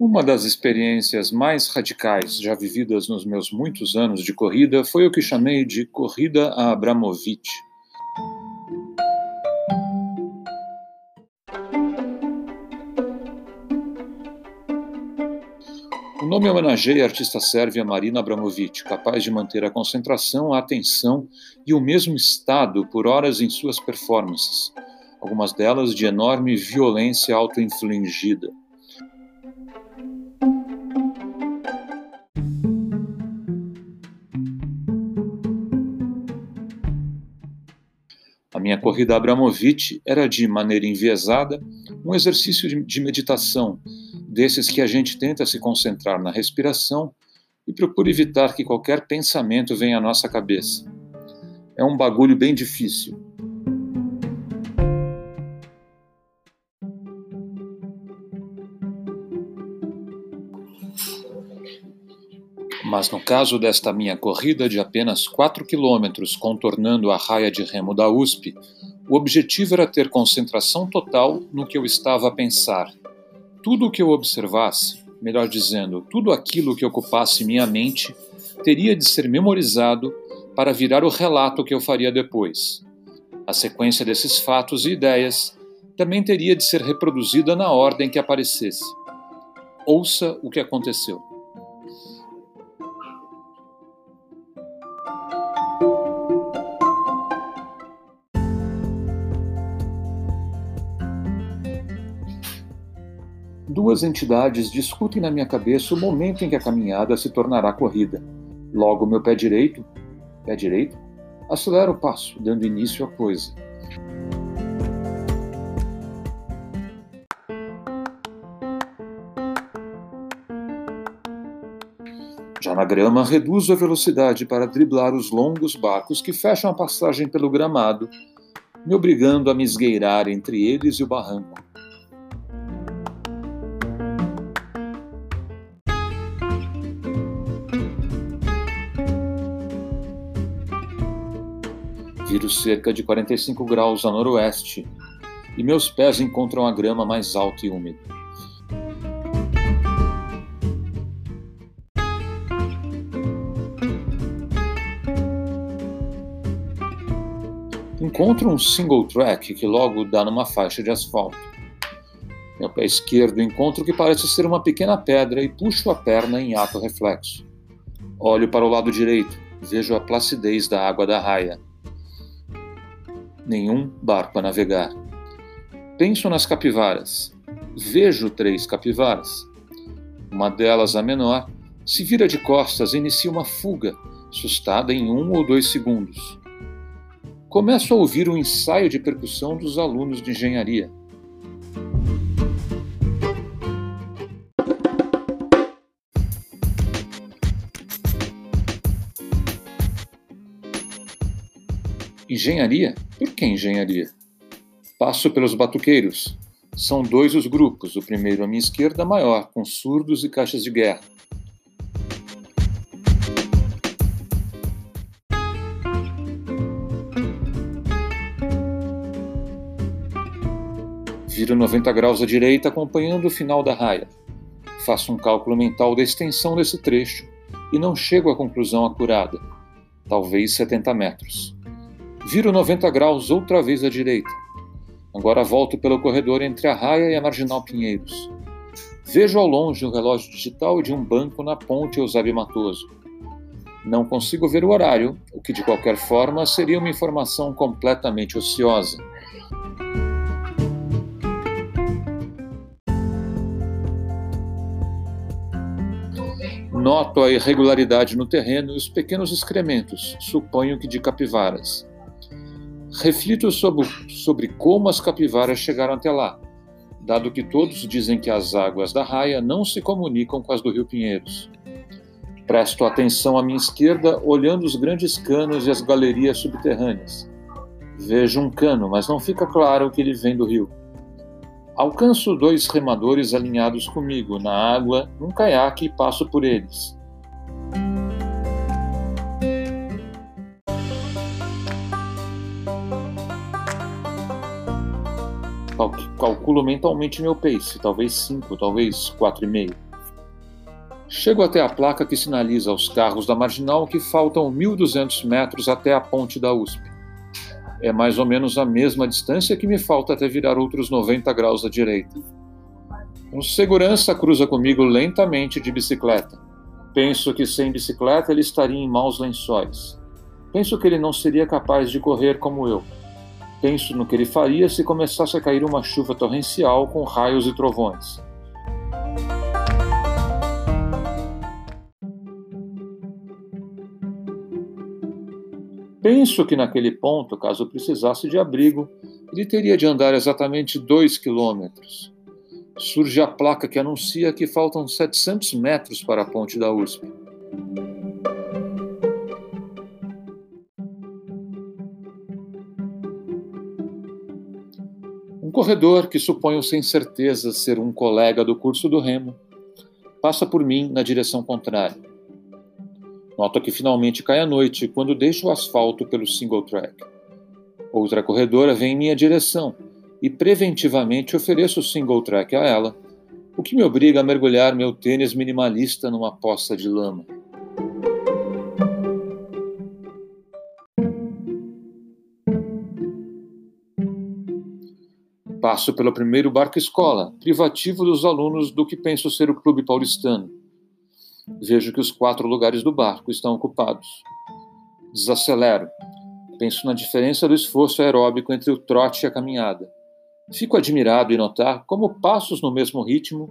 Uma das experiências mais radicais já vividas nos meus muitos anos de corrida foi o que chamei de corrida a Abramovich. O nome homenageia a artista sérvia Marina Abramovic, capaz de manter a concentração, a atenção e o mesmo estado por horas em suas performances, algumas delas de enorme violência auto-infligida. A minha corrida Abramovic era de maneira enviesada um exercício de meditação desses que a gente tenta se concentrar na respiração e procura evitar que qualquer pensamento venha à nossa cabeça. É um bagulho bem difícil. Mas no caso desta minha corrida de apenas 4 quilômetros contornando a raia de remo da USP, o objetivo era ter concentração total no que eu estava a pensar tudo o que eu observasse, melhor dizendo, tudo aquilo que ocupasse minha mente, teria de ser memorizado para virar o relato que eu faria depois. A sequência desses fatos e ideias também teria de ser reproduzida na ordem que aparecesse. Ouça o que aconteceu. Duas entidades discutem na minha cabeça o momento em que a caminhada se tornará corrida. Logo, meu pé direito, pé direito, acelera o passo, dando início à coisa. Já na grama, reduzo a velocidade para driblar os longos barcos que fecham a passagem pelo gramado, me obrigando a me esgueirar entre eles e o barranco. Viro cerca de 45 graus a noroeste e meus pés encontram a grama mais alta e úmida. Encontro um single track que logo dá numa faixa de asfalto. Meu pé esquerdo encontro o que parece ser uma pequena pedra e puxo a perna em ato reflexo. Olho para o lado direito, vejo a placidez da água da raia nenhum barco a navegar. Penso nas capivaras. Vejo três capivaras. Uma delas, a menor, se vira de costas e inicia uma fuga, assustada em um ou dois segundos. Começo a ouvir o um ensaio de percussão dos alunos de engenharia. Engenharia? Por que engenharia? Passo pelos batuqueiros. São dois os grupos, o primeiro à minha esquerda maior, com surdos e caixas de guerra. Viro 90 graus à direita, acompanhando o final da raia. Faço um cálculo mental da extensão desse trecho e não chego à conclusão acurada. Talvez 70 metros. Viro 90 graus outra vez à direita. Agora volto pelo corredor entre a raia e a Marginal Pinheiros. Vejo ao longe o relógio digital de um banco na ponte Eusébio Matoso. Não consigo ver o horário, o que de qualquer forma seria uma informação completamente ociosa. Noto a irregularidade no terreno e os pequenos excrementos, suponho que de capivaras. Reflito sobre, sobre como as capivaras chegaram até lá, dado que todos dizem que as águas da raia não se comunicam com as do Rio Pinheiros. Presto atenção à minha esquerda, olhando os grandes canos e as galerias subterrâneas. Vejo um cano, mas não fica claro que ele vem do rio. Alcanço dois remadores alinhados comigo na água, num caiaque e passo por eles. Calculo mentalmente meu pace, talvez 5, talvez 4,5. Chego até a placa que sinaliza aos carros da marginal que faltam 1.200 metros até a ponte da USP. É mais ou menos a mesma distância que me falta até virar outros 90 graus à direita. Um segurança cruza comigo lentamente de bicicleta. Penso que sem bicicleta ele estaria em maus lençóis. Penso que ele não seria capaz de correr como eu. Penso no que ele faria se começasse a cair uma chuva torrencial com raios e trovões. Penso que naquele ponto, caso precisasse de abrigo, ele teria de andar exatamente dois quilômetros. Surge a placa que anuncia que faltam 700 metros para a ponte da USP. Corredor que suponho sem certeza ser um colega do curso do remo passa por mim na direção contrária. Noto que finalmente cai a noite quando deixo o asfalto pelo single track. Outra corredora vem em minha direção e preventivamente ofereço o single track a ela, o que me obriga a mergulhar meu tênis minimalista numa poça de lama. Passo pelo primeiro barco escola, privativo dos alunos do que penso ser o Clube Paulistano Vejo que os quatro lugares do barco estão ocupados. Desacelero. Penso na diferença do esforço aeróbico entre o trote e a caminhada. Fico admirado em notar como passos no mesmo ritmo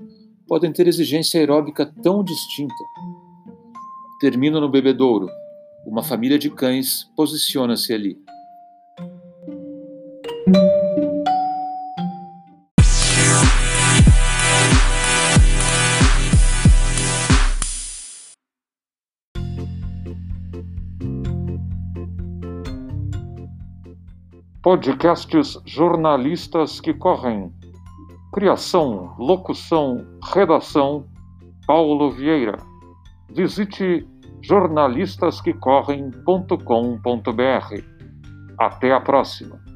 podem ter exigência aeróbica tão distinta. Termino no bebedouro. Uma família de cães posiciona-se ali. Podcasts Jornalistas que Correm. Criação, locução, redação, Paulo Vieira. Visite jornalistasquecorrem.com.br. Até a próxima!